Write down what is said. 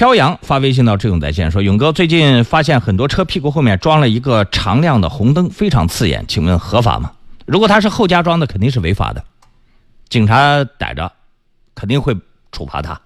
飘扬发微信到志勇在线说：“勇哥，最近发现很多车屁股后面装了一个常亮的红灯，非常刺眼，请问合法吗？如果他是后加装的，肯定是违法的，警察逮着肯定会处罚他。”